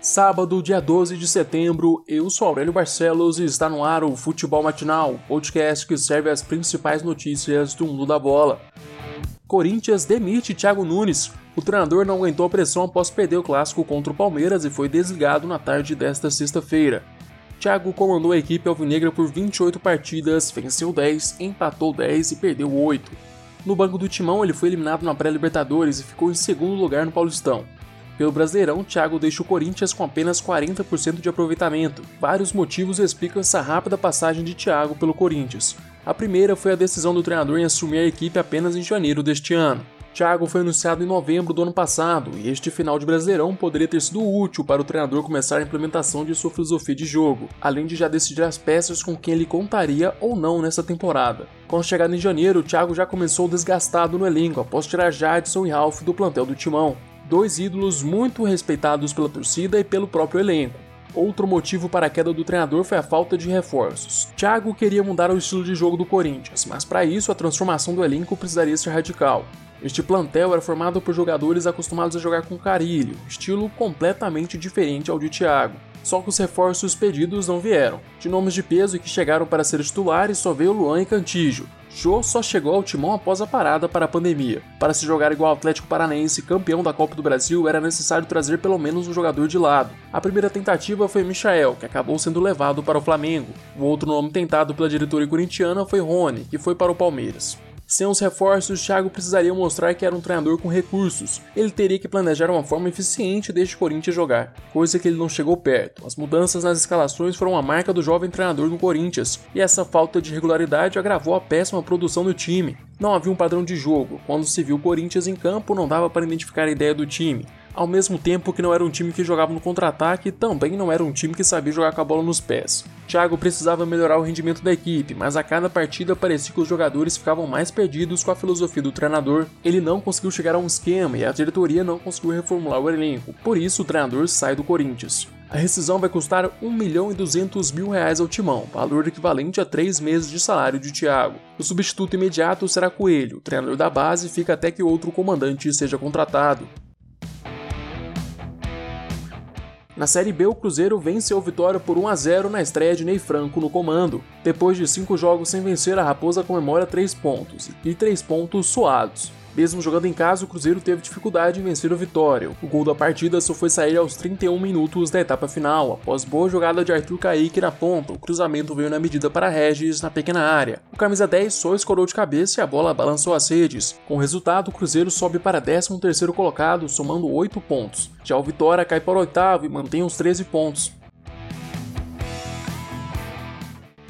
Sábado, dia 12 de setembro, eu sou Aurélio Barcelos e está no ar o Futebol Matinal, podcast que serve as principais notícias do mundo da bola. Corinthians demite Thiago Nunes. O treinador não aguentou a pressão após perder o clássico contra o Palmeiras e foi desligado na tarde desta sexta-feira. Thiago comandou a equipe alvinegra por 28 partidas, venceu 10, empatou 10 e perdeu 8. No banco do timão, ele foi eliminado na pré-Libertadores e ficou em segundo lugar no Paulistão. Pelo Brasileirão, Thiago deixa o Corinthians com apenas 40% de aproveitamento. Vários motivos explicam essa rápida passagem de Thiago pelo Corinthians. A primeira foi a decisão do treinador em assumir a equipe apenas em janeiro deste ano. Thiago foi anunciado em novembro do ano passado e este final de Brasileirão poderia ter sido útil para o treinador começar a implementação de sua filosofia de jogo, além de já decidir as peças com quem ele contaria ou não nessa temporada. Com a chegada em janeiro, Thiago já começou desgastado no elenco após tirar Jadson e Ralph do plantel do timão dois ídolos muito respeitados pela torcida e pelo próprio elenco. Outro motivo para a queda do treinador foi a falta de reforços. Thiago queria mudar o estilo de jogo do Corinthians, mas para isso a transformação do elenco precisaria ser radical. Este plantel era formado por jogadores acostumados a jogar com Carilho, estilo completamente diferente ao de Thiago. Só que os reforços pedidos não vieram. De nomes de peso que chegaram para ser titulares só veio Luan e Cantígio, Jô só chegou ao timão após a parada para a pandemia. Para se jogar igual ao Atlético Paranaense, campeão da Copa do Brasil, era necessário trazer pelo menos um jogador de lado. A primeira tentativa foi Michael, que acabou sendo levado para o Flamengo. O outro nome tentado pela diretoria corintiana foi Rony, que foi para o Palmeiras. Sem os reforços, Thiago precisaria mostrar que era um treinador com recursos. Ele teria que planejar uma forma eficiente deste Corinthians jogar, coisa que ele não chegou perto. As mudanças nas escalações foram a marca do jovem treinador no Corinthians, e essa falta de regularidade agravou a péssima produção do time. Não havia um padrão de jogo. Quando se viu o Corinthians em campo, não dava para identificar a ideia do time ao mesmo tempo que não era um time que jogava no contra-ataque, também não era um time que sabia jogar com a bola nos pés. Thiago precisava melhorar o rendimento da equipe, mas a cada partida parecia que os jogadores ficavam mais perdidos com a filosofia do treinador. Ele não conseguiu chegar a um esquema e a diretoria não conseguiu reformular o elenco, por isso o treinador sai do Corinthians. A rescisão vai custar 1 milhão e 200 mil reais ao timão, valor equivalente a 3 meses de salário de Thiago. O substituto imediato será Coelho, o treinador da base fica até que outro comandante seja contratado. Na Série B, o Cruzeiro venceu Vitória por 1 a 0 na estreia de Ney Franco no comando. Depois de cinco jogos sem vencer, a Raposa comemora três pontos, e três pontos suados. Mesmo jogando em casa, o Cruzeiro teve dificuldade em vencer o Vitória. O gol da partida só foi sair aos 31 minutos da etapa final, após boa jogada de Arthur Kaique na ponta. O cruzamento veio na medida para Regis na pequena área. O camisa 10 só escorou de cabeça e a bola balançou as redes. Com o resultado, o Cruzeiro sobe para 13º colocado, somando 8 pontos. Já o Vitória cai para o oitavo e mantém os 13 pontos.